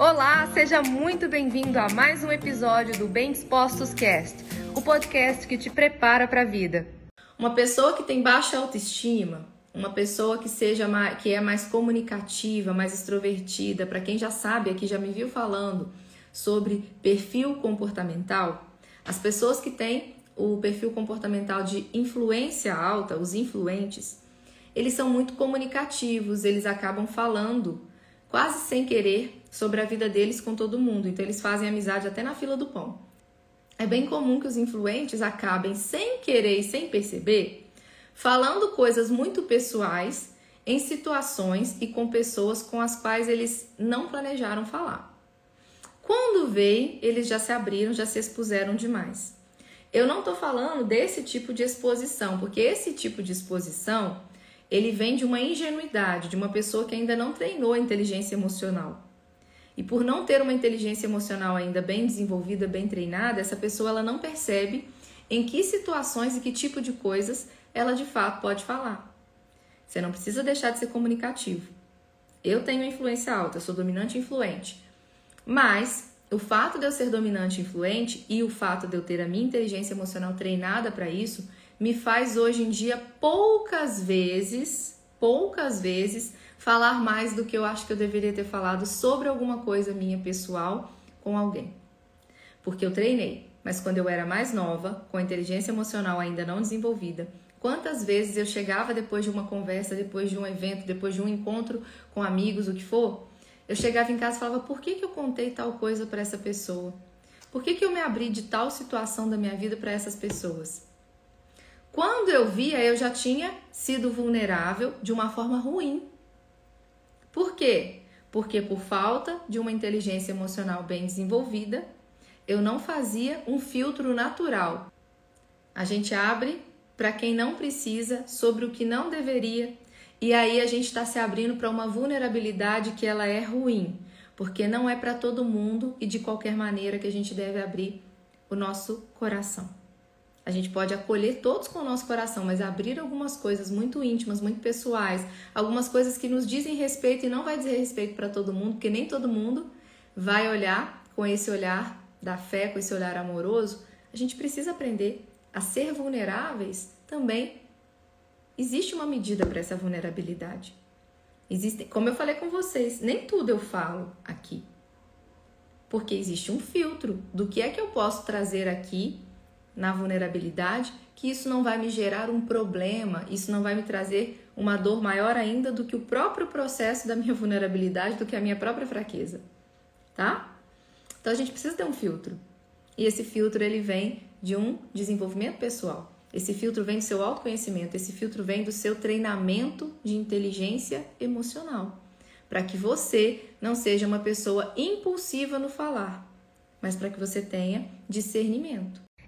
Olá, seja muito bem-vindo a mais um episódio do Bem Dispostos Cast, o podcast que te prepara para a vida. Uma pessoa que tem baixa autoestima, uma pessoa que seja mais, que é mais comunicativa, mais extrovertida, para quem já sabe aqui já me viu falando sobre perfil comportamental, as pessoas que têm o perfil comportamental de influência alta, os influentes, eles são muito comunicativos, eles acabam falando quase sem querer sobre a vida deles com todo mundo. Então eles fazem amizade até na fila do pão. É bem comum que os influentes acabem sem querer e sem perceber falando coisas muito pessoais em situações e com pessoas com as quais eles não planejaram falar. Quando veio, eles já se abriram, já se expuseram demais. Eu não estou falando desse tipo de exposição, porque esse tipo de exposição ele vem de uma ingenuidade, de uma pessoa que ainda não treinou a inteligência emocional. E por não ter uma inteligência emocional ainda bem desenvolvida, bem treinada, essa pessoa ela não percebe em que situações e que tipo de coisas ela de fato pode falar. Você não precisa deixar de ser comunicativo. Eu tenho influência alta, sou dominante e influente. Mas o fato de eu ser dominante e influente e o fato de eu ter a minha inteligência emocional treinada para isso me faz hoje em dia poucas vezes, poucas vezes, falar mais do que eu acho que eu deveria ter falado sobre alguma coisa minha pessoal com alguém. Porque eu treinei, mas quando eu era mais nova, com a inteligência emocional ainda não desenvolvida, quantas vezes eu chegava depois de uma conversa, depois de um evento, depois de um encontro com amigos, o que for, eu chegava em casa e falava: por que, que eu contei tal coisa para essa pessoa? Por que, que eu me abri de tal situação da minha vida para essas pessoas? Quando eu via, eu já tinha sido vulnerável de uma forma ruim. Por quê? Porque por falta de uma inteligência emocional bem desenvolvida, eu não fazia um filtro natural. A gente abre para quem não precisa, sobre o que não deveria, e aí a gente está se abrindo para uma vulnerabilidade que ela é ruim, porque não é para todo mundo e de qualquer maneira que a gente deve abrir o nosso coração. A gente pode acolher todos com o nosso coração, mas abrir algumas coisas muito íntimas, muito pessoais, algumas coisas que nos dizem respeito e não vai dizer respeito para todo mundo, porque nem todo mundo vai olhar com esse olhar da fé, com esse olhar amoroso. A gente precisa aprender a ser vulneráveis também. Existe uma medida para essa vulnerabilidade. Existe, como eu falei com vocês, nem tudo eu falo aqui. Porque existe um filtro do que é que eu posso trazer aqui na vulnerabilidade, que isso não vai me gerar um problema, isso não vai me trazer uma dor maior ainda do que o próprio processo da minha vulnerabilidade, do que a minha própria fraqueza, tá? Então a gente precisa ter um filtro. E esse filtro ele vem de um desenvolvimento pessoal. Esse filtro vem do seu autoconhecimento, esse filtro vem do seu treinamento de inteligência emocional, para que você não seja uma pessoa impulsiva no falar, mas para que você tenha discernimento.